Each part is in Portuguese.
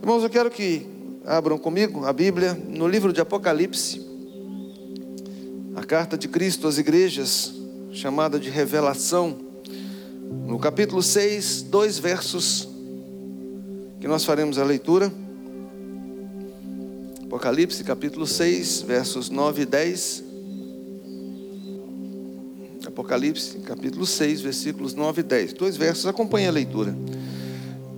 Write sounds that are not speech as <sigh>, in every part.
Irmãos, eu quero que abram comigo a Bíblia no livro de Apocalipse, a carta de Cristo às igrejas, chamada de Revelação, no capítulo 6, dois versos que nós faremos a leitura. Apocalipse, capítulo 6, versos 9 e 10. Apocalipse, capítulo 6, versículos 9 e 10. Dois versos, acompanhe a leitura.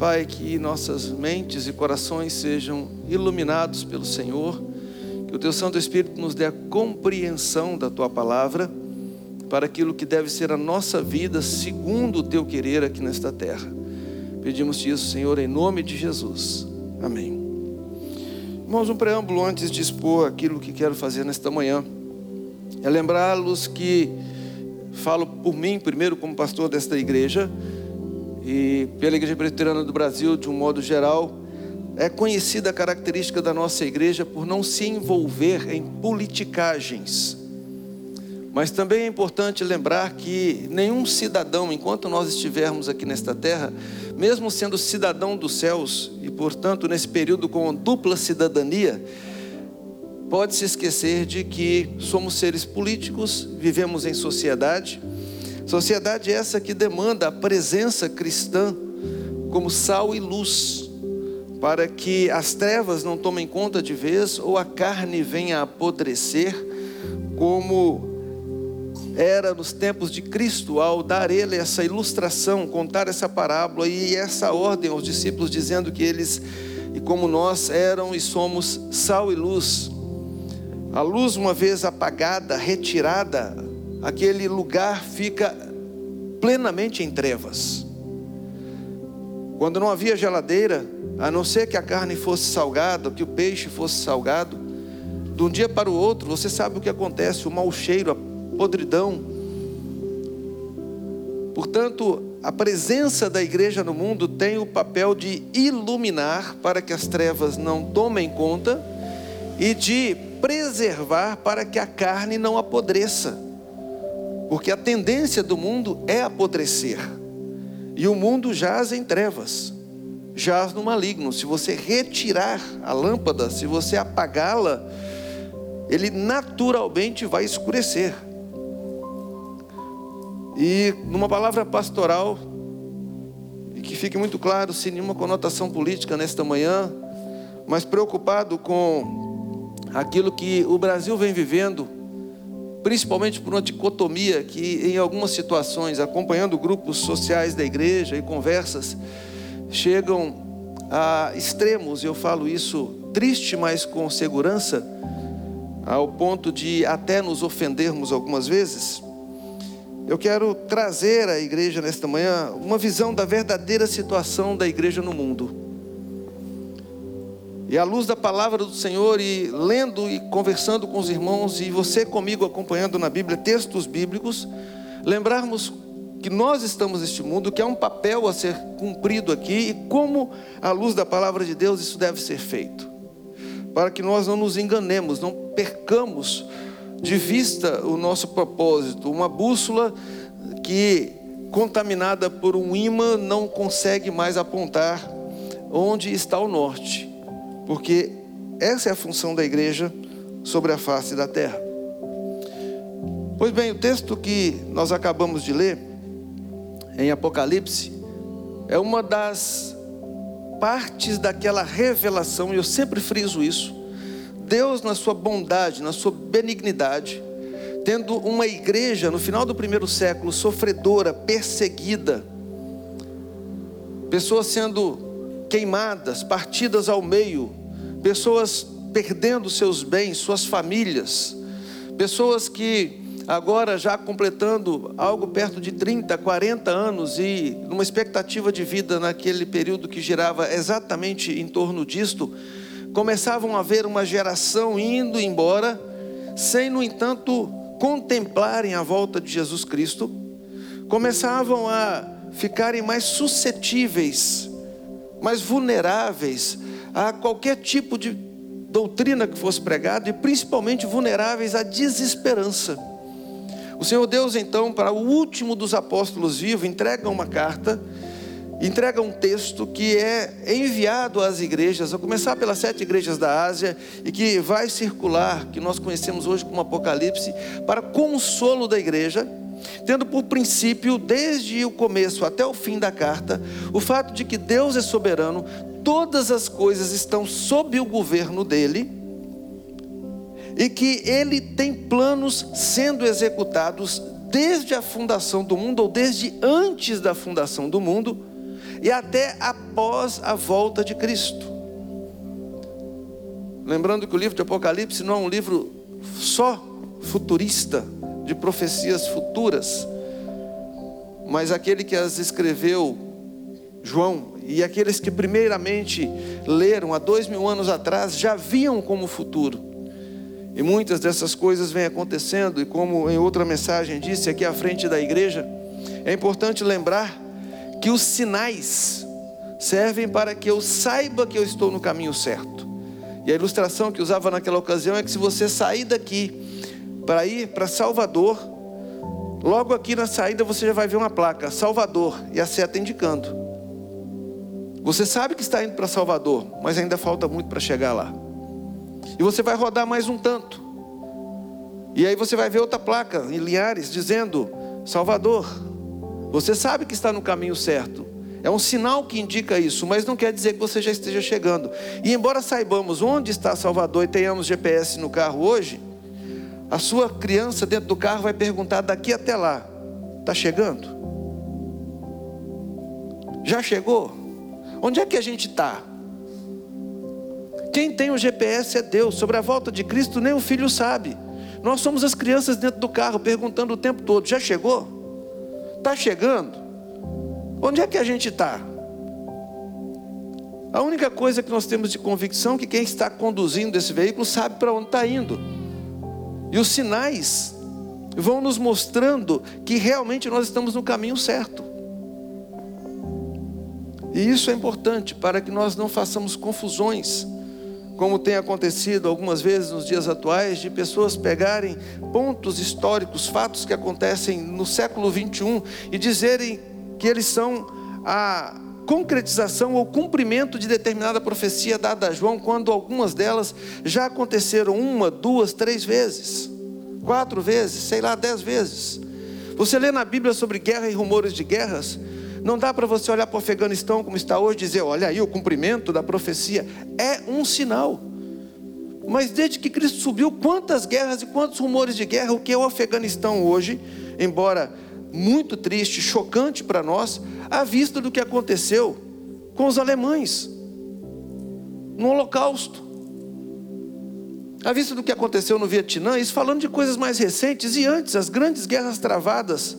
Pai, que nossas mentes e corações sejam iluminados pelo Senhor, que o Teu Santo Espírito nos dê a compreensão da Tua palavra para aquilo que deve ser a nossa vida segundo o Teu querer aqui nesta terra. Pedimos-te isso, Senhor, em nome de Jesus. Amém. Irmãos, um preâmbulo antes de expor aquilo que quero fazer nesta manhã é lembrá-los que falo por mim primeiro como pastor desta igreja e pela Igreja Presbiteriana do Brasil, de um modo geral, é conhecida a característica da nossa igreja por não se envolver em politicagens. Mas também é importante lembrar que nenhum cidadão, enquanto nós estivermos aqui nesta terra, mesmo sendo cidadão dos céus e, portanto, nesse período com dupla cidadania, pode se esquecer de que somos seres políticos, vivemos em sociedade Sociedade essa que demanda a presença cristã como sal e luz, para que as trevas não tomem conta de vez ou a carne venha a apodrecer, como era nos tempos de Cristo, ao dar ele essa ilustração, contar essa parábola e essa ordem aos discípulos, dizendo que eles, e como nós, eram e somos sal e luz. A luz, uma vez apagada, retirada, aquele lugar fica plenamente em trevas. Quando não havia geladeira, a não ser que a carne fosse salgada, que o peixe fosse salgado, de um dia para o outro, você sabe o que acontece: o mau cheiro, a podridão. Portanto, a presença da igreja no mundo tem o papel de iluminar para que as trevas não tomem conta e de preservar para que a carne não apodreça. Porque a tendência do mundo é apodrecer. E o mundo jaz em trevas, jaz no maligno. Se você retirar a lâmpada, se você apagá-la, ele naturalmente vai escurecer. E numa palavra pastoral, e que fique muito claro, sem nenhuma conotação política nesta manhã, mas preocupado com aquilo que o Brasil vem vivendo principalmente por uma dicotomia que, em algumas situações, acompanhando grupos sociais da igreja e conversas, chegam a extremos, eu falo isso triste, mas com segurança, ao ponto de até nos ofendermos algumas vezes. Eu quero trazer à igreja nesta manhã uma visão da verdadeira situação da igreja no mundo. E à luz da palavra do Senhor, e lendo e conversando com os irmãos, e você comigo acompanhando na Bíblia textos bíblicos, lembrarmos que nós estamos neste mundo, que há um papel a ser cumprido aqui, e como, à luz da palavra de Deus, isso deve ser feito. Para que nós não nos enganemos, não percamos de vista o nosso propósito, uma bússola que, contaminada por um imã, não consegue mais apontar onde está o norte porque essa é a função da igreja sobre a face da terra. Pois bem, o texto que nós acabamos de ler, em Apocalipse, é uma das partes daquela revelação, e eu sempre friso isso. Deus, na sua bondade, na sua benignidade, tendo uma igreja no final do primeiro século sofredora, perseguida, pessoas sendo queimadas, partidas ao meio, pessoas perdendo seus bens, suas famílias, pessoas que agora já completando algo perto de 30, 40 anos e numa expectativa de vida naquele período que girava exatamente em torno disto, começavam a ver uma geração indo embora, sem, no entanto, contemplarem a volta de Jesus Cristo, começavam a ficarem mais suscetíveis, mais vulneráveis a qualquer tipo de doutrina que fosse pregada e principalmente vulneráveis à desesperança. O Senhor Deus, então, para o último dos apóstolos vivos, entrega uma carta, entrega um texto que é enviado às igrejas, a começar pelas sete igrejas da Ásia, e que vai circular, que nós conhecemos hoje como Apocalipse, para consolo da igreja, tendo por princípio, desde o começo até o fim da carta, o fato de que Deus é soberano, todas as coisas estão sob o governo dele e que ele tem planos sendo executados desde a fundação do mundo ou desde antes da fundação do mundo e até após a volta de Cristo. Lembrando que o livro de Apocalipse não é um livro só futurista, de profecias futuras, mas aquele que as escreveu, João, e aqueles que primeiramente leram há dois mil anos atrás já viam como futuro. E muitas dessas coisas vêm acontecendo, e como em outra mensagem disse aqui à frente da igreja, é importante lembrar que os sinais servem para que eu saiba que eu estou no caminho certo. E a ilustração que usava naquela ocasião é que se você sair daqui para ir para Salvador, logo aqui na saída você já vai ver uma placa, Salvador, e a seta indicando. Você sabe que está indo para Salvador, mas ainda falta muito para chegar lá. E você vai rodar mais um tanto. E aí você vai ver outra placa em Linhares dizendo: Salvador. Você sabe que está no caminho certo. É um sinal que indica isso, mas não quer dizer que você já esteja chegando. E embora saibamos onde está Salvador e tenhamos GPS no carro hoje, a sua criança dentro do carro vai perguntar daqui até lá: está chegando? Já chegou? Onde é que a gente está? Quem tem o GPS é Deus. Sobre a volta de Cristo, nem o filho sabe. Nós somos as crianças dentro do carro, perguntando o tempo todo: já chegou? Está chegando? Onde é que a gente está? A única coisa que nós temos de convicção é que quem está conduzindo esse veículo sabe para onde está indo. E os sinais vão nos mostrando que realmente nós estamos no caminho certo. E isso é importante para que nós não façamos confusões como tem acontecido algumas vezes nos dias atuais, de pessoas pegarem pontos históricos, fatos que acontecem no século 21 e dizerem que eles são a concretização ou cumprimento de determinada profecia dada a João, quando algumas delas já aconteceram uma, duas, três vezes, quatro vezes, sei lá, dez vezes. Você lê na Bíblia sobre guerra e rumores de guerras, não dá para você olhar para o Afeganistão como está hoje e dizer, olha aí o cumprimento da profecia. É um sinal. Mas desde que Cristo subiu, quantas guerras e quantos rumores de guerra, o que é o Afeganistão hoje, embora muito triste, chocante para nós, à vista do que aconteceu com os alemães no Holocausto. À vista do que aconteceu no Vietnã, isso falando de coisas mais recentes e antes, as grandes guerras travadas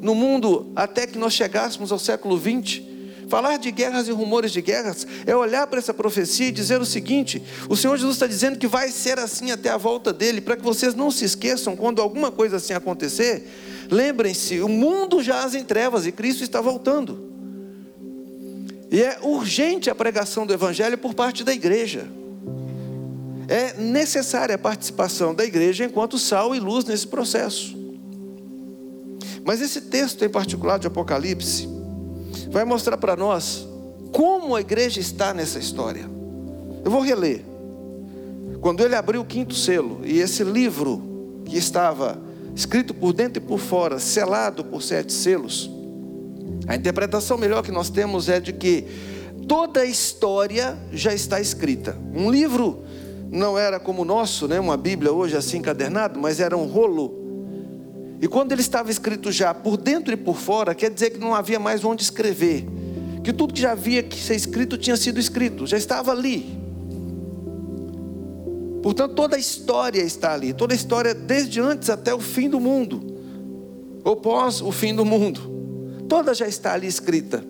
no mundo até que nós chegássemos ao século 20. Falar de guerras e rumores de guerras é olhar para essa profecia e dizer o seguinte: o Senhor Jesus está dizendo que vai ser assim até a volta dele, para que vocês não se esqueçam quando alguma coisa assim acontecer. Lembrem-se, o mundo jaz em trevas e Cristo está voltando. E é urgente a pregação do Evangelho por parte da igreja. É necessária a participação da igreja enquanto sal e luz nesse processo. Mas esse texto em particular de Apocalipse vai mostrar para nós como a igreja está nessa história. Eu vou reler. Quando ele abriu o quinto selo e esse livro que estava escrito por dentro e por fora, selado por sete selos, a interpretação melhor que nós temos é de que toda a história já está escrita. Um livro não era como o nosso, né, uma Bíblia hoje assim encadernado, mas era um rolo e quando ele estava escrito já por dentro e por fora, quer dizer que não havia mais onde escrever. Que tudo que já havia que ser escrito tinha sido escrito, já estava ali. Portanto, toda a história está ali, toda a história desde antes até o fim do mundo, ou pós o fim do mundo, toda já está ali escrita.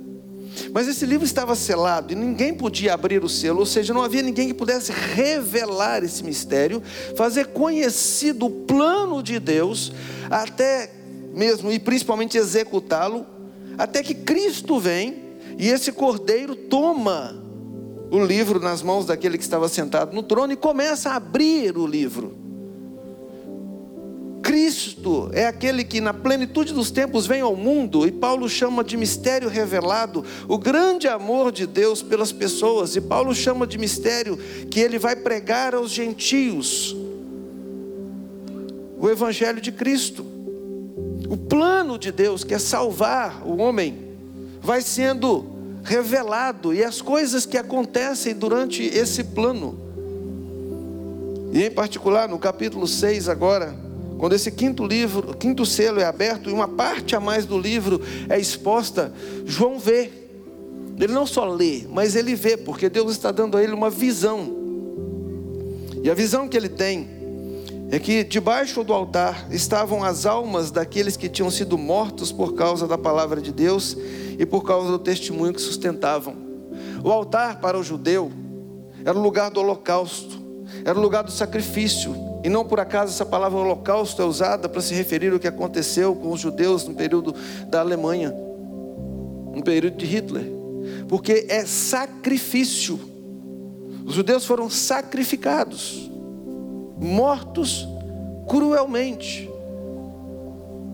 Mas esse livro estava selado e ninguém podia abrir o selo, ou seja, não havia ninguém que pudesse revelar esse mistério, fazer conhecido o plano de Deus, até mesmo e principalmente executá-lo, até que Cristo vem e esse cordeiro toma o livro nas mãos daquele que estava sentado no trono e começa a abrir o livro. Cristo é aquele que na plenitude dos tempos vem ao mundo, e Paulo chama de mistério revelado o grande amor de Deus pelas pessoas, e Paulo chama de mistério que ele vai pregar aos gentios o evangelho de Cristo. O plano de Deus, que é salvar o homem, vai sendo revelado e as coisas que acontecem durante esse plano. E em particular no capítulo 6 agora, quando esse quinto livro, quinto selo é aberto e uma parte a mais do livro é exposta, João vê. Ele não só lê, mas ele vê, porque Deus está dando a ele uma visão. E a visão que ele tem é que debaixo do altar estavam as almas daqueles que tinham sido mortos por causa da palavra de Deus e por causa do testemunho que sustentavam. O altar para o judeu era o lugar do holocausto, era o lugar do sacrifício, e não por acaso essa palavra holocausto é usada para se referir ao que aconteceu com os judeus no período da Alemanha, no período de Hitler. Porque é sacrifício. Os judeus foram sacrificados, mortos cruelmente,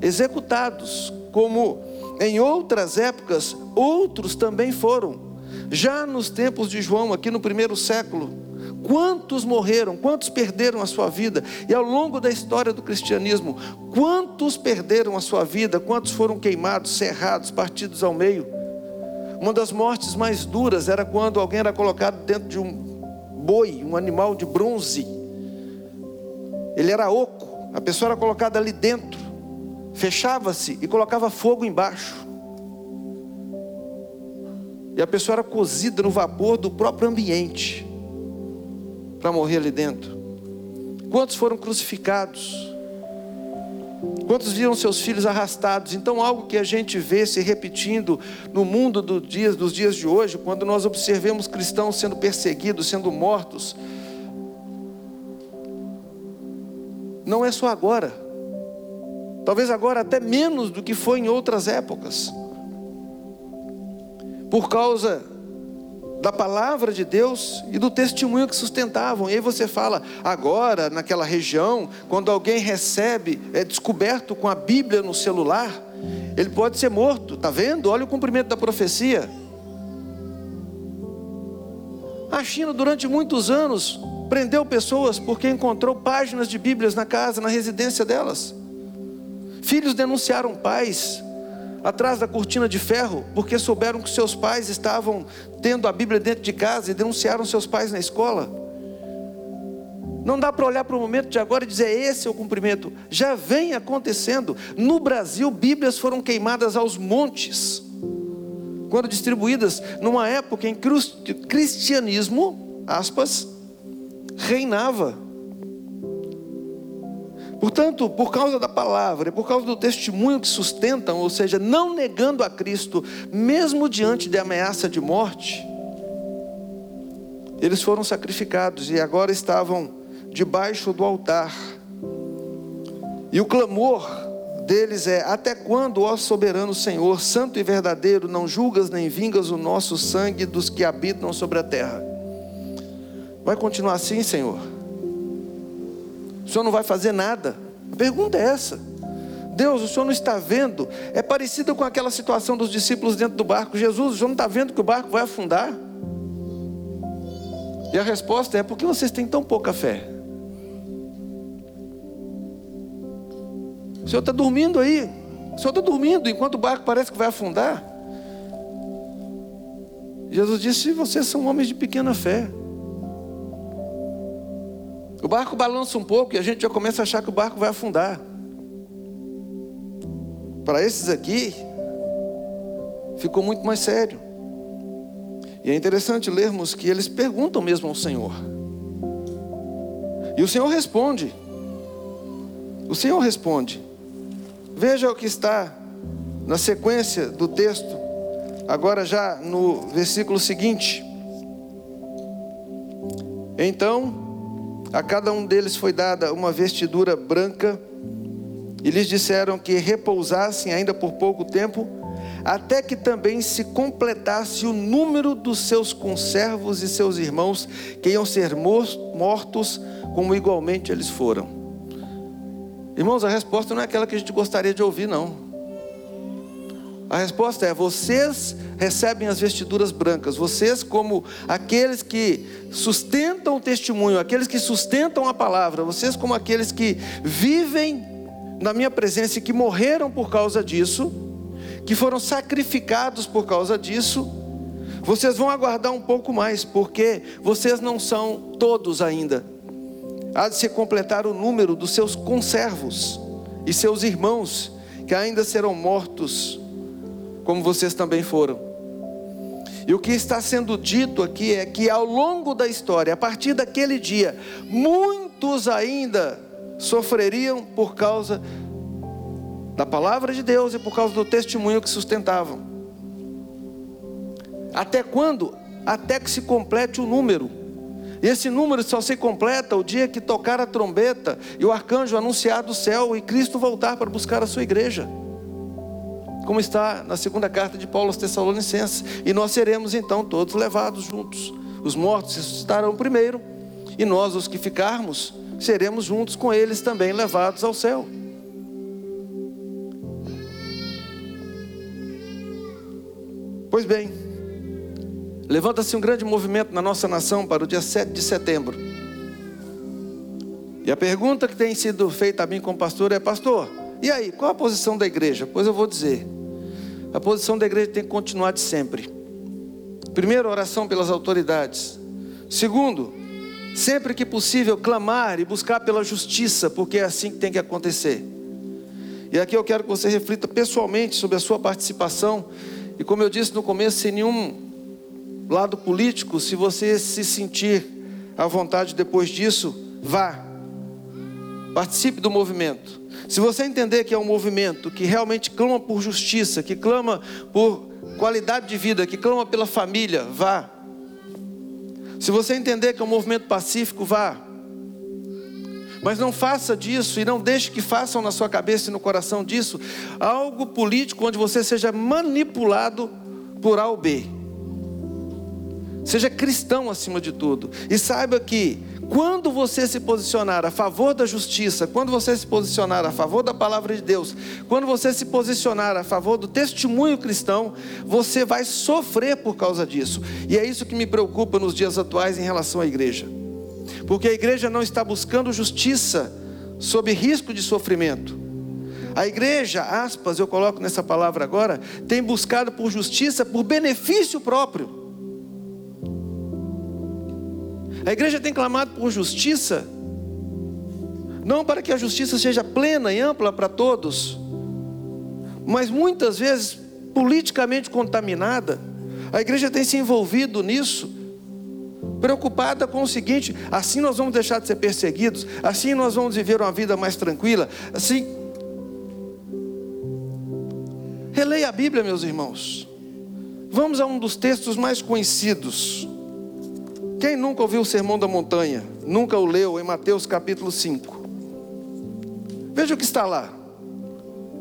executados, como em outras épocas outros também foram. Já nos tempos de João, aqui no primeiro século, Quantos morreram, quantos perderam a sua vida? E ao longo da história do cristianismo, quantos perderam a sua vida? Quantos foram queimados, cerrados, partidos ao meio? Uma das mortes mais duras era quando alguém era colocado dentro de um boi, um animal de bronze. Ele era oco, a pessoa era colocada ali dentro, fechava-se e colocava fogo embaixo. E a pessoa era cozida no vapor do próprio ambiente para morrer ali dentro? Quantos foram crucificados? Quantos viram seus filhos arrastados? Então, algo que a gente vê se repetindo no mundo do dia, dos dias de hoje, quando nós observamos cristãos sendo perseguidos, sendo mortos, não é só agora, talvez agora até menos do que foi em outras épocas, por causa da palavra de Deus e do testemunho que sustentavam. E aí você fala, agora, naquela região, quando alguém recebe, é descoberto com a Bíblia no celular, ele pode ser morto, está vendo? Olha o cumprimento da profecia. A China, durante muitos anos, prendeu pessoas porque encontrou páginas de Bíblias na casa, na residência delas. Filhos denunciaram pais atrás da cortina de ferro, porque souberam que seus pais estavam tendo a Bíblia dentro de casa e denunciaram seus pais na escola. Não dá para olhar para o momento de agora e dizer esse é o cumprimento. Já vem acontecendo. No Brasil, Bíblias foram queimadas aos montes, quando distribuídas numa época em que o cristianismo, aspas, reinava. Portanto, por causa da palavra por causa do testemunho que sustentam, ou seja, não negando a Cristo, mesmo diante de ameaça de morte, eles foram sacrificados e agora estavam debaixo do altar. E o clamor deles é: Até quando, ó soberano Senhor, santo e verdadeiro, não julgas nem vingas o nosso sangue dos que habitam sobre a terra? Vai continuar assim, Senhor? O Senhor não vai fazer nada. A pergunta é essa. Deus, o Senhor não está vendo? É parecido com aquela situação dos discípulos dentro do barco. Jesus, o Senhor não está vendo que o barco vai afundar? E a resposta é: por que vocês têm tão pouca fé? O Senhor está dormindo aí. O Senhor está dormindo enquanto o barco parece que vai afundar. Jesus disse: vocês são homens de pequena fé. O barco balança um pouco e a gente já começa a achar que o barco vai afundar. Para esses aqui, ficou muito mais sério. E é interessante lermos que eles perguntam mesmo ao Senhor. E o Senhor responde. O Senhor responde. Veja o que está na sequência do texto, agora já no versículo seguinte. Então, a cada um deles foi dada uma vestidura branca, e lhes disseram que repousassem ainda por pouco tempo, até que também se completasse o número dos seus conservos e seus irmãos, que iam ser mortos, como igualmente eles foram. Irmãos, a resposta não é aquela que a gente gostaria de ouvir, não. A resposta é: vocês recebem as vestiduras brancas, vocês, como aqueles que sustentam o testemunho, aqueles que sustentam a palavra, vocês, como aqueles que vivem na minha presença e que morreram por causa disso, que foram sacrificados por causa disso, vocês vão aguardar um pouco mais, porque vocês não são todos ainda. Há de se completar o número dos seus conservos e seus irmãos, que ainda serão mortos, como vocês também foram. E o que está sendo dito aqui é que ao longo da história, a partir daquele dia, muitos ainda sofreriam por causa da palavra de Deus e por causa do testemunho que sustentavam. Até quando? Até que se complete o número. E esse número só se completa o dia que tocar a trombeta e o arcanjo anunciar do céu e Cristo voltar para buscar a sua igreja. Como está na segunda carta de Paulo aos Tessalonicenses. E nós seremos então todos levados juntos. Os mortos ressuscitarão primeiro, e nós, os que ficarmos, seremos juntos com eles também levados ao céu. Pois bem, levanta-se um grande movimento na nossa nação para o dia 7 de setembro. E a pergunta que tem sido feita a mim como pastor é: Pastor, e aí, qual a posição da igreja? Pois eu vou dizer. A posição da igreja tem que continuar de sempre. Primeiro, oração pelas autoridades. Segundo, sempre que possível, clamar e buscar pela justiça, porque é assim que tem que acontecer. E aqui eu quero que você reflita pessoalmente sobre a sua participação. E como eu disse no começo, sem nenhum lado político, se você se sentir à vontade depois disso, vá. Participe do movimento. Se você entender que é um movimento que realmente clama por justiça, que clama por qualidade de vida, que clama pela família, vá. Se você entender que é um movimento pacífico, vá. Mas não faça disso e não deixe que façam na sua cabeça e no coração disso algo político onde você seja manipulado por A ou B. Seja cristão acima de tudo. E saiba que quando você se posicionar a favor da justiça, quando você se posicionar a favor da palavra de Deus, quando você se posicionar a favor do testemunho cristão, você vai sofrer por causa disso. E é isso que me preocupa nos dias atuais em relação à igreja. Porque a igreja não está buscando justiça sob risco de sofrimento. A igreja, aspas, eu coloco nessa palavra agora, tem buscado por justiça por benefício próprio. A igreja tem clamado por justiça, não para que a justiça seja plena e ampla para todos, mas muitas vezes politicamente contaminada. A igreja tem se envolvido nisso, preocupada com o seguinte: assim nós vamos deixar de ser perseguidos, assim nós vamos viver uma vida mais tranquila, assim. Releia a Bíblia, meus irmãos. Vamos a um dos textos mais conhecidos quem nunca ouviu o Sermão da Montanha? Nunca o leu em Mateus capítulo 5. Veja o que está lá.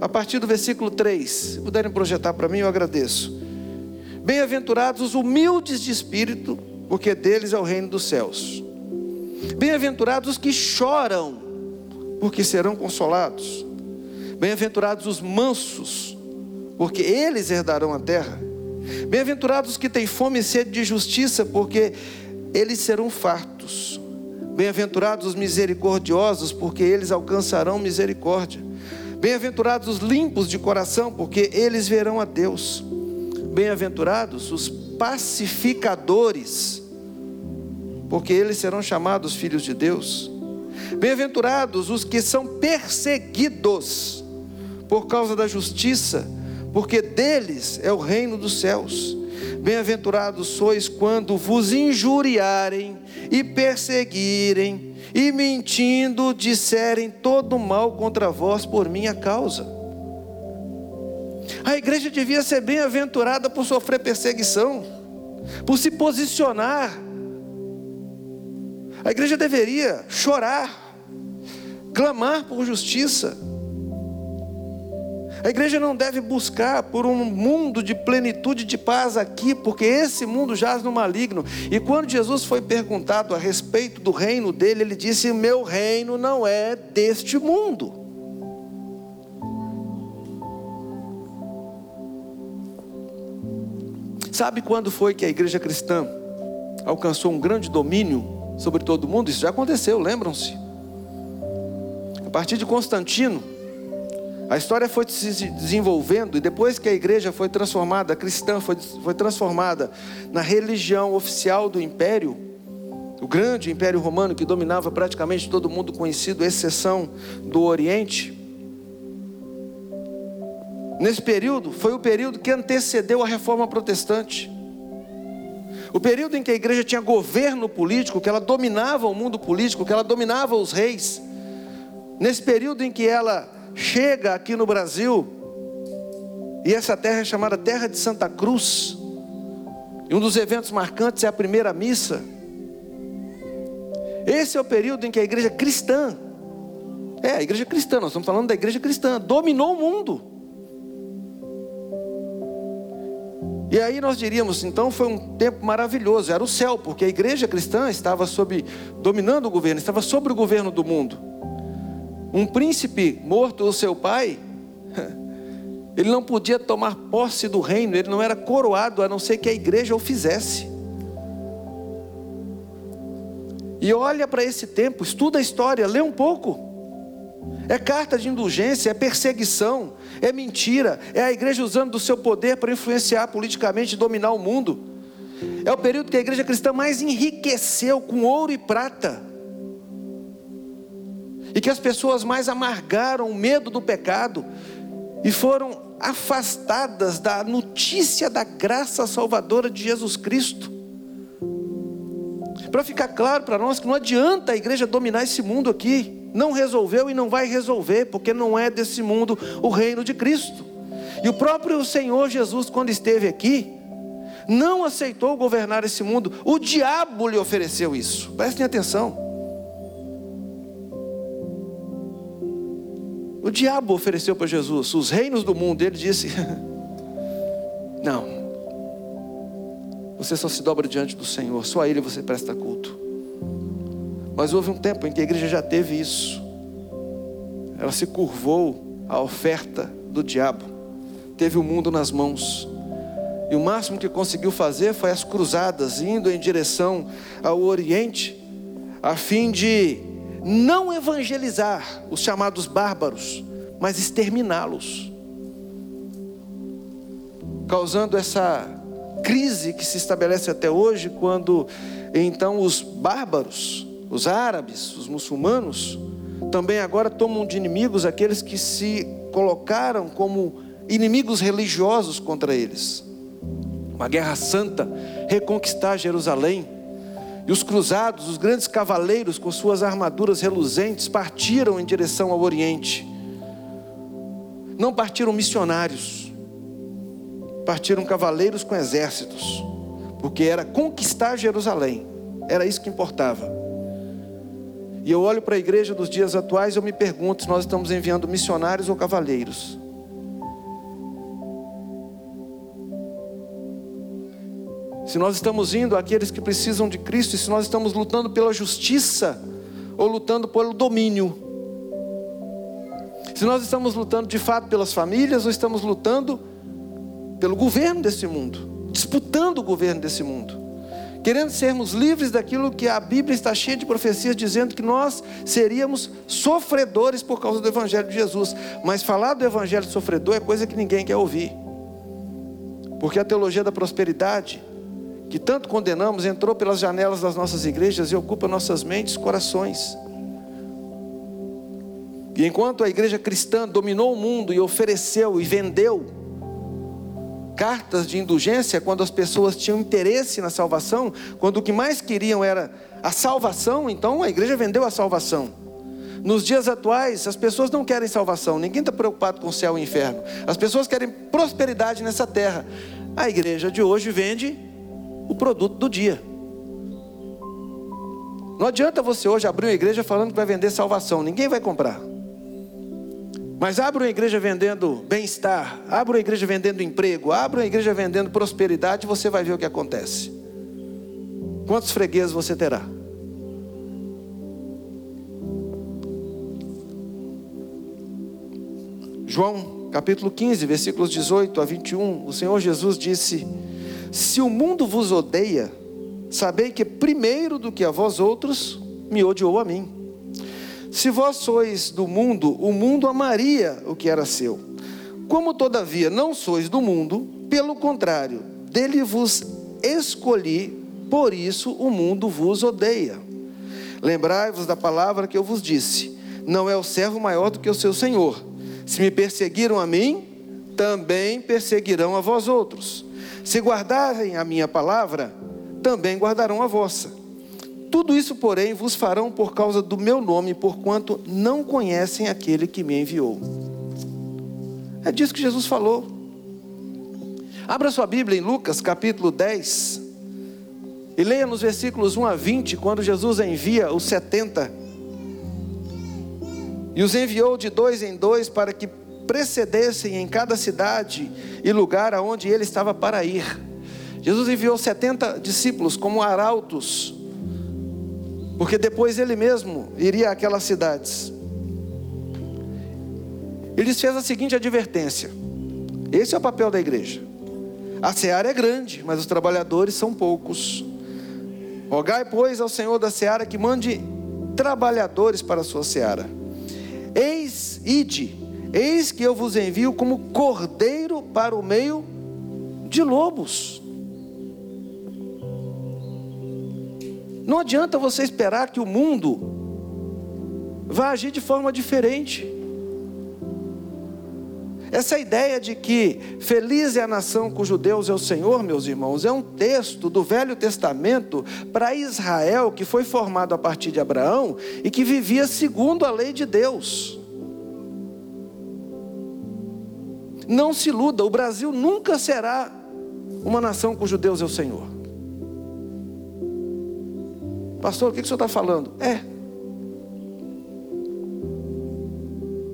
A partir do versículo 3. Se puderem projetar para mim, eu agradeço. Bem-aventurados os humildes de espírito, porque deles é o reino dos céus. Bem-aventurados os que choram, porque serão consolados. Bem-aventurados os mansos, porque eles herdarão a terra. Bem-aventurados os que têm fome e sede de justiça, porque eles serão fartos. Bem-aventurados os misericordiosos, porque eles alcançarão misericórdia. Bem-aventurados os limpos de coração, porque eles verão a Deus. Bem-aventurados os pacificadores, porque eles serão chamados filhos de Deus. Bem-aventurados os que são perseguidos por causa da justiça, porque deles é o reino dos céus. Bem-aventurados sois quando vos injuriarem e perseguirem e mentindo disserem todo mal contra vós por minha causa. A igreja devia ser bem-aventurada por sofrer perseguição, por se posicionar. A igreja deveria chorar, clamar por justiça. A igreja não deve buscar por um mundo de plenitude de paz aqui, porque esse mundo jaz no maligno. E quando Jesus foi perguntado a respeito do reino dele, ele disse: Meu reino não é deste mundo. Sabe quando foi que a igreja cristã alcançou um grande domínio sobre todo mundo? Isso já aconteceu, lembram-se? A partir de Constantino, a história foi se desenvolvendo e depois que a igreja foi transformada, cristã foi, foi transformada na religião oficial do império, o grande império romano que dominava praticamente todo mundo conhecido, exceção do Oriente. Nesse período, foi o período que antecedeu a reforma protestante. O período em que a igreja tinha governo político, que ela dominava o mundo político, que ela dominava os reis. Nesse período em que ela chega aqui no Brasil, e essa terra é chamada Terra de Santa Cruz, e um dos eventos marcantes é a primeira missa. Esse é o período em que a igreja cristã, é a igreja cristã, nós estamos falando da igreja cristã, dominou o mundo. E aí nós diríamos, então foi um tempo maravilhoso, era o céu, porque a igreja cristã estava sob dominando o governo, estava sobre o governo do mundo. Um príncipe morto o seu pai, <laughs> ele não podia tomar posse do reino, ele não era coroado a não ser que a igreja o fizesse. E olha para esse tempo, estuda a história, lê um pouco. É carta de indulgência, é perseguição, é mentira, é a igreja usando do seu poder para influenciar politicamente e dominar o mundo. É o período que a igreja cristã mais enriqueceu com ouro e prata e que as pessoas mais amargaram o medo do pecado e foram afastadas da notícia da graça salvadora de Jesus Cristo. Para ficar claro para nós que não adianta a igreja dominar esse mundo aqui, não resolveu e não vai resolver, porque não é desse mundo o reino de Cristo. E o próprio Senhor Jesus, quando esteve aqui, não aceitou governar esse mundo, o diabo lhe ofereceu isso, prestem atenção. O diabo ofereceu para Jesus os reinos do mundo. Ele disse: <laughs> Não, você só se dobra diante do Senhor, só a Ele você presta culto. Mas houve um tempo em que a igreja já teve isso. Ela se curvou à oferta do diabo, teve o mundo nas mãos. E o máximo que conseguiu fazer foi as cruzadas, indo em direção ao Oriente, a fim de não evangelizar os chamados bárbaros, mas exterminá-los, causando essa crise que se estabelece até hoje, quando então os bárbaros, os árabes, os muçulmanos, também agora tomam de inimigos aqueles que se colocaram como inimigos religiosos contra eles. Uma guerra santa, reconquistar Jerusalém e os cruzados, os grandes cavaleiros com suas armaduras reluzentes, partiram em direção ao Oriente. Não partiram missionários, partiram cavaleiros com exércitos, porque era conquistar Jerusalém, era isso que importava. E eu olho para a igreja dos dias atuais e eu me pergunto se nós estamos enviando missionários ou cavaleiros. Se nós estamos indo àqueles que precisam de Cristo, e se nós estamos lutando pela justiça ou lutando pelo domínio. Se nós estamos lutando de fato pelas famílias ou estamos lutando pelo governo desse mundo, disputando o governo desse mundo, querendo sermos livres daquilo que a Bíblia está cheia de profecias dizendo que nós seríamos sofredores por causa do Evangelho de Jesus. Mas falar do Evangelho sofredor é coisa que ninguém quer ouvir, porque a teologia da prosperidade que tanto condenamos, entrou pelas janelas das nossas igrejas e ocupa nossas mentes e corações. E enquanto a igreja cristã dominou o mundo e ofereceu e vendeu cartas de indulgência, quando as pessoas tinham interesse na salvação, quando o que mais queriam era a salvação, então a igreja vendeu a salvação. Nos dias atuais, as pessoas não querem salvação, ninguém está preocupado com o céu e o inferno. As pessoas querem prosperidade nessa terra. A igreja de hoje vende o produto do dia. Não adianta você hoje abrir uma igreja falando que vai vender salvação, ninguém vai comprar. Mas abra uma igreja vendendo bem-estar, abra uma igreja vendendo emprego, abra uma igreja vendendo prosperidade, você vai ver o que acontece. Quantos fregueses você terá? João capítulo 15, versículos 18 a 21, o Senhor Jesus disse: Se o mundo vos odeia, sabei que primeiro do que a vós outros me odiou a mim. Se vós sois do mundo, o mundo amaria o que era seu. Como todavia não sois do mundo, pelo contrário, dele vos escolhi, por isso o mundo vos odeia. Lembrai-vos da palavra que eu vos disse: não é o servo maior do que o seu senhor. Se me perseguiram a mim, também perseguirão a vós outros. Se guardarem a minha palavra, também guardarão a vossa. Tudo isso, porém, vos farão por causa do meu nome, porquanto não conhecem aquele que me enviou. É disso que Jesus falou. Abra sua Bíblia em Lucas capítulo 10 e leia nos versículos 1 a 20, quando Jesus envia os 70 e os enviou de dois em dois para que precedessem em cada cidade e lugar aonde ele estava para ir. Jesus enviou 70 discípulos como arautos, porque depois ele mesmo iria àquelas cidades. Ele lhes fez a seguinte advertência: esse é o papel da igreja. A seara é grande, mas os trabalhadores são poucos. Rogai, pois, ao Senhor da seara que mande trabalhadores para a sua seara. Eis, ide, eis que eu vos envio como cordeiro para o meio de lobos. Não adianta você esperar que o mundo vá agir de forma diferente. Essa ideia de que feliz é a nação cujo Deus é o Senhor, meus irmãos, é um texto do Velho Testamento para Israel que foi formado a partir de Abraão e que vivia segundo a lei de Deus. Não se iluda, o Brasil nunca será uma nação cujo Deus é o Senhor. Pastor, o que o senhor está falando? É.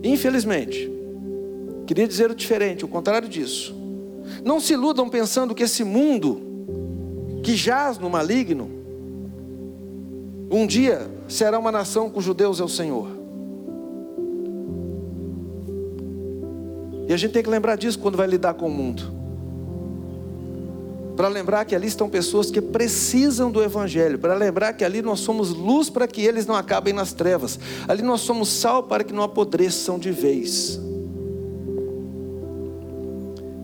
Infelizmente, Queria dizer o diferente, o contrário disso. Não se iludam pensando que esse mundo, que jaz no maligno, um dia será uma nação cujo Deus é o Senhor. E a gente tem que lembrar disso quando vai lidar com o mundo. Para lembrar que ali estão pessoas que precisam do Evangelho, para lembrar que ali nós somos luz para que eles não acabem nas trevas, ali nós somos sal para que não apodreçam de vez.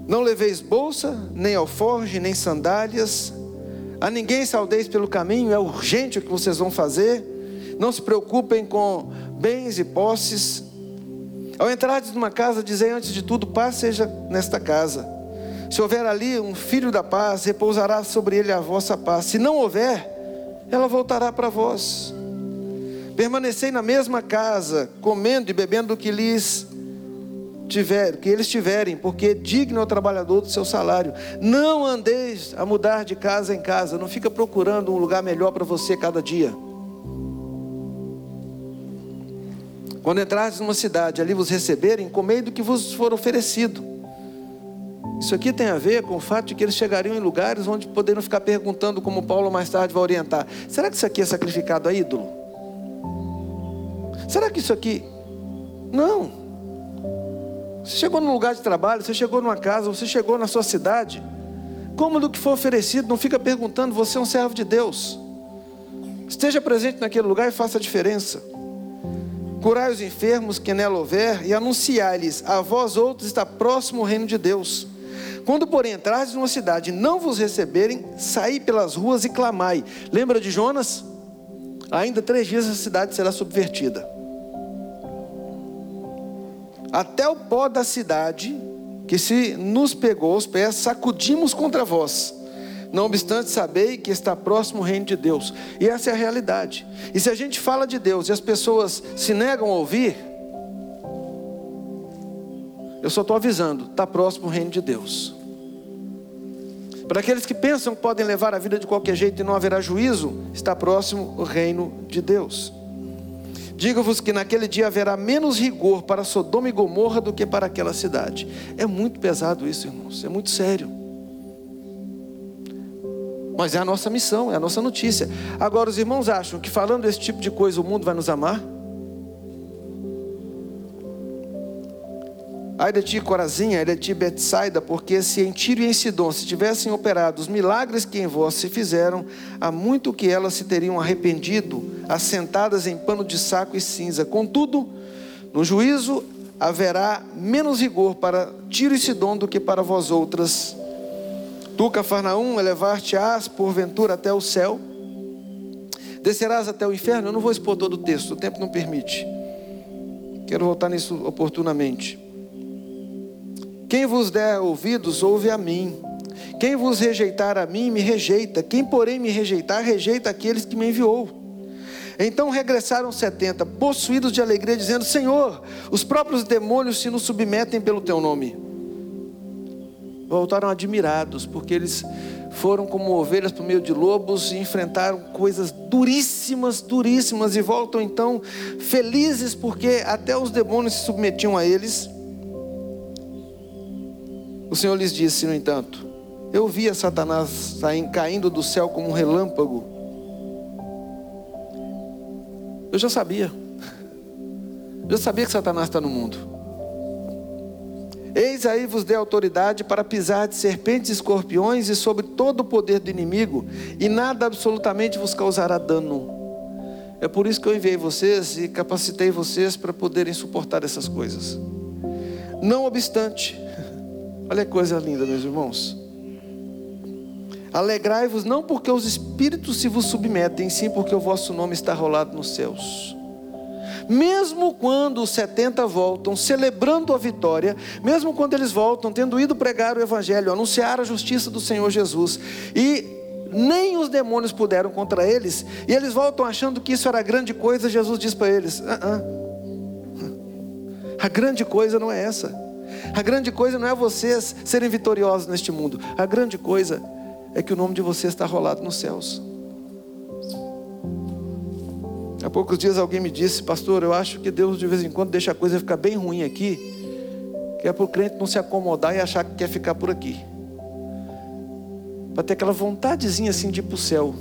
Não leveis bolsa, nem alforge, nem sandálias. A ninguém saudeis pelo caminho, é urgente o que vocês vão fazer. Não se preocupem com bens e posses. Ao entrardes numa casa, dizei antes de tudo: paz seja nesta casa. Se houver ali um filho da paz, repousará sobre ele a vossa paz. Se não houver, ela voltará para vós. Permanecei na mesma casa, comendo e bebendo o que lhes tiver, que eles tiverem, porque digno é o trabalhador do seu salário. Não andeis a mudar de casa em casa, não fica procurando um lugar melhor para você cada dia. Quando entrardes numa cidade, ali vos receberem, comei do que vos for oferecido. Isso aqui tem a ver com o fato de que eles chegariam em lugares onde poderiam ficar perguntando, como Paulo mais tarde vai orientar: será que isso aqui é sacrificado a ídolo? Será que isso aqui. Não. Você chegou num lugar de trabalho, você chegou numa casa, você chegou na sua cidade. Como do que for oferecido, não fica perguntando, você é um servo de Deus. Esteja presente naquele lugar e faça a diferença. Curai os enfermos que nela houver e anunciai-lhes: a vós outros está próximo o reino de Deus. Quando, porém, entrardes numa cidade e não vos receberem, saí pelas ruas e clamai. Lembra de Jonas? Ainda três dias a cidade será subvertida até o pó da cidade, que se nos pegou os pés, sacudimos contra vós. Não obstante, sabei que está próximo o reino de Deus. E essa é a realidade. E se a gente fala de Deus e as pessoas se negam a ouvir, eu só estou avisando, está próximo o reino de Deus. Para aqueles que pensam que podem levar a vida de qualquer jeito e não haverá juízo, está próximo o reino de Deus. Digo-vos que naquele dia haverá menos rigor para Sodoma e Gomorra do que para aquela cidade. É muito pesado isso, irmãos, é muito sério. Mas é a nossa missão, é a nossa notícia. Agora, os irmãos acham que falando esse tipo de coisa o mundo vai nos amar? Ai de ti, Corazinha, ai de ti, Betsaida, porque se em Tiro e em Sidom se tivessem operado os milagres que em vós se fizeram, há muito que elas se teriam arrependido, assentadas em pano de saco e cinza. Contudo, no juízo haverá menos rigor para Tiro e Sidom do que para vós outras. Tu, Cafarnaum, elevar-te-ás porventura até o céu, descerás até o inferno. Eu não vou expor todo o texto, o tempo não permite. Quero voltar nisso oportunamente. Quem vos der ouvidos, ouve a mim. Quem vos rejeitar a mim, me rejeita. Quem, porém, me rejeitar, rejeita aqueles que me enviou. Então regressaram setenta, possuídos de alegria, dizendo: Senhor, os próprios demônios se nos submetem pelo teu nome. Voltaram admirados, porque eles foram como ovelhas por meio de lobos e enfrentaram coisas duríssimas, duríssimas, e voltam então felizes, porque até os demônios se submetiam a eles. O Senhor lhes disse, no entanto: Eu via Satanás caindo do céu como um relâmpago. Eu já sabia. Eu sabia que Satanás está no mundo. Eis aí vos dei autoridade para pisar de serpentes e escorpiões e sobre todo o poder do inimigo, e nada absolutamente vos causará dano. É por isso que eu enviei vocês e capacitei vocês para poderem suportar essas coisas. Não obstante, <laughs> Olha que coisa linda, meus irmãos. Alegrai-vos não porque os espíritos se vos submetem, sim porque o vosso nome está rolado nos céus. Mesmo quando os 70 voltam, celebrando a vitória, mesmo quando eles voltam, tendo ido pregar o Evangelho, anunciar a justiça do Senhor Jesus, e nem os demônios puderam contra eles, e eles voltam achando que isso era grande coisa, Jesus diz para eles: ah, ah, a grande coisa não é essa. A grande coisa não é vocês serem vitoriosos neste mundo. A grande coisa é que o nome de vocês está rolado nos céus. Há poucos dias alguém me disse, pastor, eu acho que Deus de vez em quando deixa a coisa ficar bem ruim aqui, que é para o crente não se acomodar e achar que quer ficar por aqui. Para ter aquela vontadezinha assim de ir para o céu.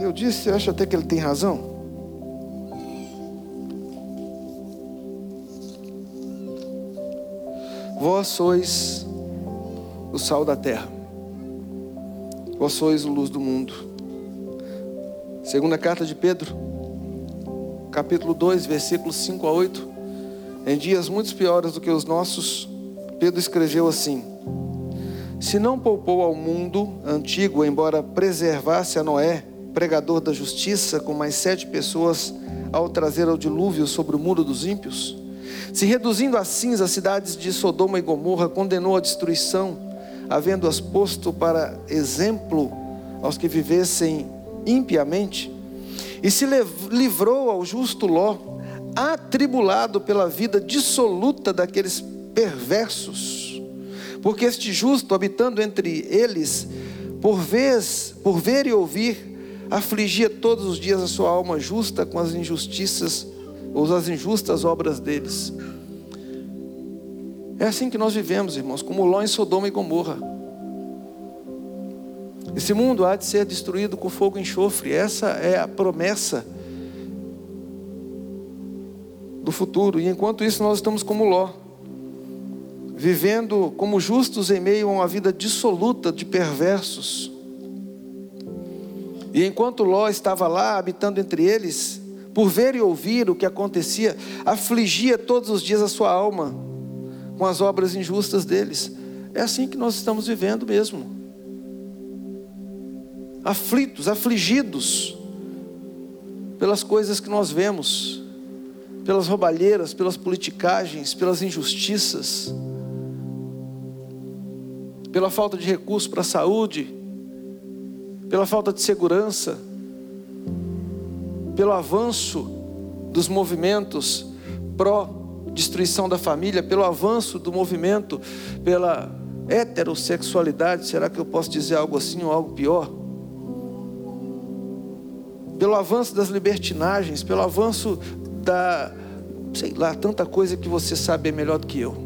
Eu disse, eu acho até que ele tem razão. Vós sois o sal da terra. Vós sois a luz do mundo. Segunda carta de Pedro, capítulo 2, versículos 5 a 8. Em dias muito piores do que os nossos, Pedro escreveu assim: Se não poupou ao mundo antigo, embora preservasse a Noé, pregador da justiça, com mais sete pessoas, ao trazer ao dilúvio sobre o mundo dos ímpios, se reduzindo a cinza as cidades de Sodoma e Gomorra, condenou à destruição, havendo-as posto para exemplo aos que vivessem impiamente, e se livrou ao justo Ló, atribulado pela vida dissoluta daqueles perversos, porque este justo, habitando entre eles, por vez, por ver e ouvir, afligia todos os dias a sua alma justa com as injustiças ou as injustas obras deles. É assim que nós vivemos, irmãos, como Ló em Sodoma e Gomorra. Esse mundo há de ser destruído com fogo e enxofre, essa é a promessa do futuro. E enquanto isso, nós estamos como Ló, vivendo como justos em meio a uma vida dissoluta de perversos. E enquanto Ló estava lá, habitando entre eles, por ver e ouvir o que acontecia, afligia todos os dias a sua alma com as obras injustas deles. É assim que nós estamos vivendo mesmo. Aflitos, afligidos pelas coisas que nós vemos, pelas roubalheiras, pelas politicagens, pelas injustiças. pela falta de recursos para a saúde, pela falta de segurança, pelo avanço dos movimentos pró-destruição da família, pelo avanço do movimento pela heterossexualidade, será que eu posso dizer algo assim ou algo pior? Pelo avanço das libertinagens, pelo avanço da, sei lá, tanta coisa que você sabe é melhor do que eu.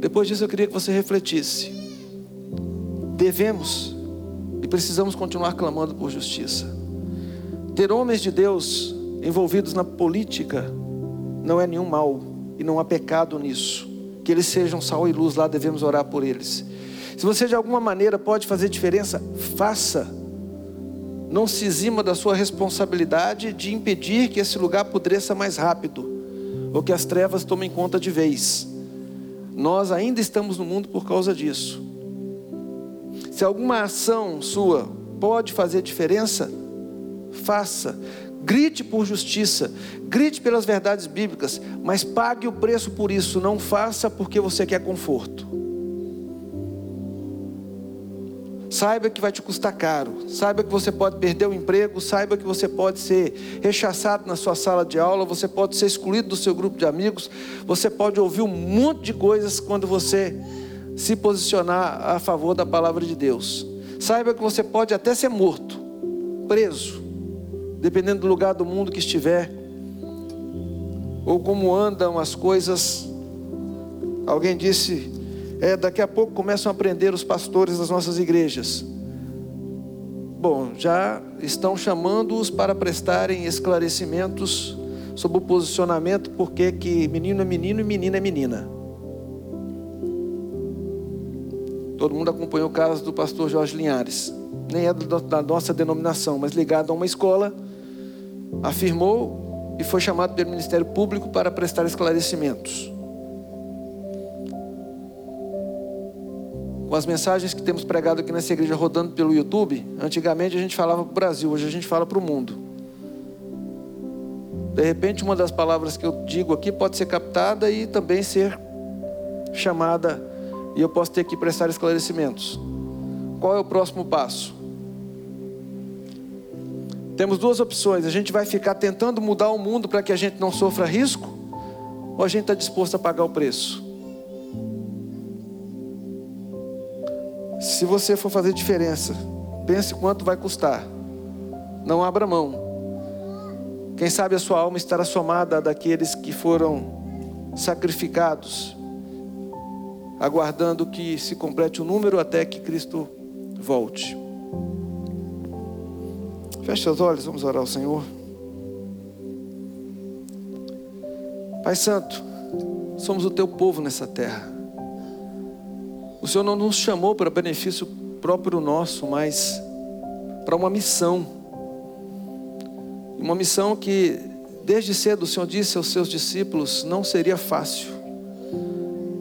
Depois disso eu queria que você refletisse. Devemos e precisamos continuar clamando por justiça. Ter homens de Deus envolvidos na política não é nenhum mal e não há pecado nisso. Que eles sejam sal e luz lá, devemos orar por eles. Se você de alguma maneira pode fazer diferença, faça. Não se exima da sua responsabilidade de impedir que esse lugar apodreça mais rápido, ou que as trevas tomem conta de vez. Nós ainda estamos no mundo por causa disso. Se alguma ação sua pode fazer diferença, faça. Grite por justiça, grite pelas verdades bíblicas, mas pague o preço por isso. Não faça porque você quer conforto. Saiba que vai te custar caro. Saiba que você pode perder o emprego. Saiba que você pode ser rechaçado na sua sala de aula. Você pode ser excluído do seu grupo de amigos. Você pode ouvir um monte de coisas quando você se posicionar a favor da palavra de Deus. Saiba que você pode até ser morto, preso dependendo do lugar do mundo que estiver, ou como andam as coisas. Alguém disse, é, daqui a pouco começam a aprender os pastores das nossas igrejas. Bom, já estão chamando-os para prestarem esclarecimentos sobre o posicionamento, porque que menino é menino e menina é menina. Todo mundo acompanhou o caso do pastor Jorge Linhares. Nem é da nossa denominação, mas ligado a uma escola afirmou e foi chamado pelo Ministério Público para prestar esclarecimentos. Com as mensagens que temos pregado aqui nessa igreja rodando pelo YouTube, antigamente a gente falava para o Brasil, hoje a gente fala para o mundo. De repente, uma das palavras que eu digo aqui pode ser captada e também ser chamada, e eu posso ter que prestar esclarecimentos. Qual é o próximo passo? Temos duas opções: a gente vai ficar tentando mudar o mundo para que a gente não sofra risco, ou a gente está disposto a pagar o preço? Se você for fazer diferença, pense quanto vai custar. Não abra mão. Quem sabe a sua alma estará somada a daqueles que foram sacrificados, aguardando que se complete o número até que Cristo volte. Feche seus olhos, vamos orar ao Senhor. Pai Santo, somos o teu povo nessa terra. O Senhor não nos chamou para benefício próprio nosso, mas para uma missão. Uma missão que, desde cedo, o Senhor disse aos seus discípulos: não seria fácil.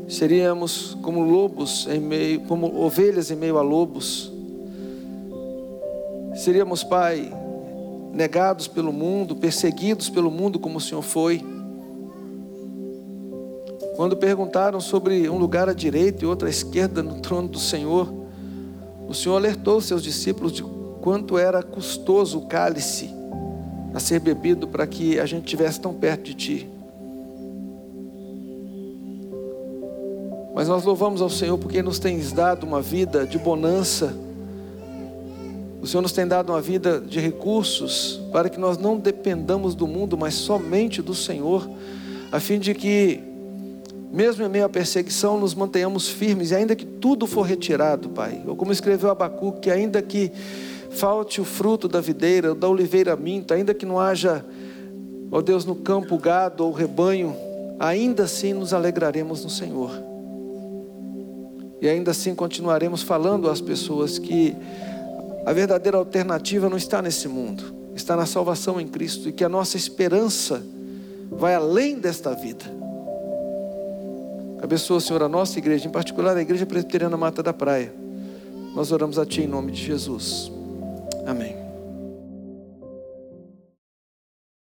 Seríamos como lobos em meio, como ovelhas em meio a lobos Seríamos, Pai, negados pelo mundo, perseguidos pelo mundo como o Senhor foi. Quando perguntaram sobre um lugar à direita e outro à esquerda no trono do Senhor, o Senhor alertou seus discípulos de quanto era custoso o cálice a ser bebido para que a gente estivesse tão perto de Ti. Mas nós louvamos ao Senhor porque nos tens dado uma vida de bonança o Senhor nos tem dado uma vida de recursos para que nós não dependamos do mundo, mas somente do Senhor, a fim de que, mesmo em meio à perseguição, nos mantenhamos firmes, e ainda que tudo for retirado, Pai, ou como escreveu Abacuque, que ainda que falte o fruto da videira, da oliveira minta, ainda que não haja, ó Deus, no campo gado ou rebanho, ainda assim nos alegraremos no Senhor. E ainda assim continuaremos falando às pessoas que a verdadeira alternativa não está nesse mundo, está na salvação em Cristo e que a nossa esperança vai além desta vida. Abençoa, Senhor, a nossa igreja, em particular a Igreja Presbiteriana Mata da Praia. Nós oramos a Ti em nome de Jesus. Amém.